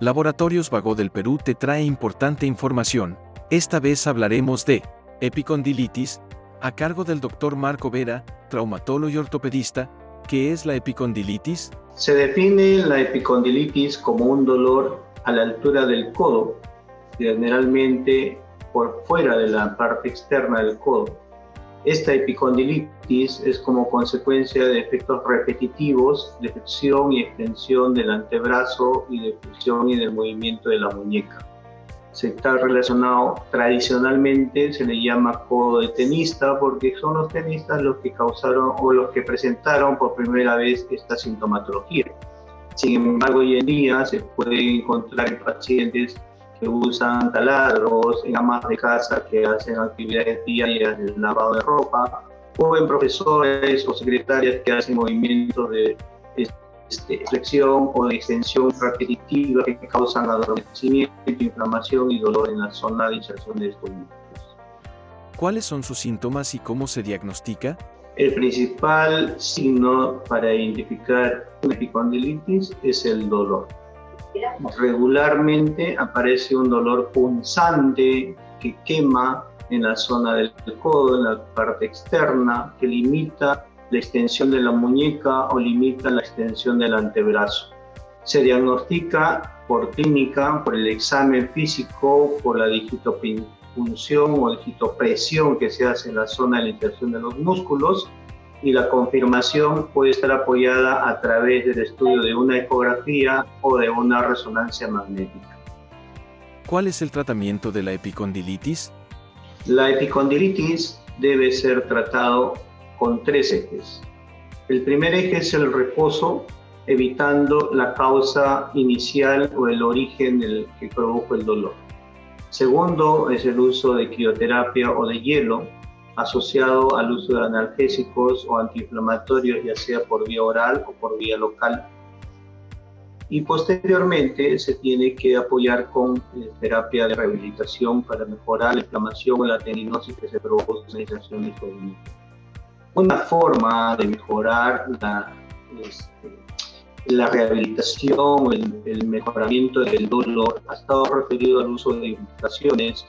Laboratorios Vago del Perú te trae importante información. Esta vez hablaremos de epicondilitis, a cargo del doctor Marco Vera, traumatólogo y ortopedista. ¿Qué es la epicondilitis? Se define la epicondilitis como un dolor a la altura del codo, generalmente por fuera de la parte externa del codo. Esta epicondilitis es como consecuencia de efectos repetitivos de flexión y extensión del antebrazo y de flexión y del movimiento de la muñeca. Se está relacionado tradicionalmente, se le llama codo de tenista porque son los tenistas los que causaron o los que presentaron por primera vez esta sintomatología. Sin embargo, hoy en día se puede encontrar en pacientes que usan taladros, en amas de casa que hacen actividades diarias de lavado de ropa, o en profesores o secretarias que hacen movimientos de este, flexión o de extensión repetitiva que causan adormecimiento, inflamación y dolor en la zona de inserción de estos músculos. ¿Cuáles son sus síntomas y cómo se diagnostica? El principal signo para identificar una epicondilitis es el dolor regularmente aparece un dolor punzante que quema en la zona del codo, en la parte externa, que limita la extensión de la muñeca o limita la extensión del antebrazo. Se diagnostica por clínica, por el examen físico, por la digitopunción o digitopresión que se hace en la zona de la inserción de los músculos y la confirmación puede estar apoyada a través del estudio de una ecografía o de una resonancia magnética. ¿Cuál es el tratamiento de la epicondilitis? La epicondilitis debe ser tratado con tres ejes. El primer eje es el reposo, evitando la causa inicial o el origen del que produjo el dolor. Segundo es el uso de crioterapia o de hielo, asociado al uso de analgésicos o antiinflamatorios, ya sea por vía oral o por vía local. Y posteriormente se tiene que apoyar con eh, terapia de rehabilitación para mejorar la inflamación o la tendinosis que se provoca en la de Una forma de mejorar la, este, la rehabilitación el, el, mejoramiento del dolor ha estado referido al uso de medicaciones.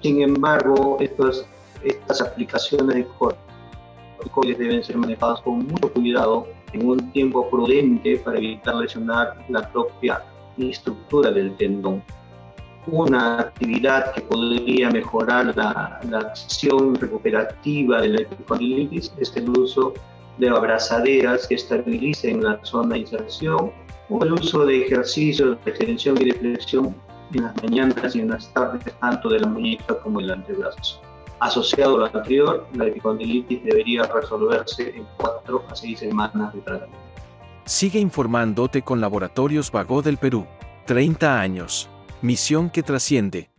Sin embargo, estas estas aplicaciones de corticoides deben ser manejadas con mucho cuidado en un tiempo prudente para evitar lesionar la propia estructura del tendón. Una actividad que podría mejorar la, acción recuperativa de la epicondilitis es el uso de abrazaderas que estabilicen la zona de inserción o el uso de ejercicios de extensión y de flexión en las mañanas y en las tardes, tanto de la muñeca como del antebrazo. Asociado a lo anterior, la epicondilitis debería resolverse en 4 a 6 semanas de tratamiento. Sigue informándote con Laboratorios Vago del Perú. 30 años. Misión que trasciende.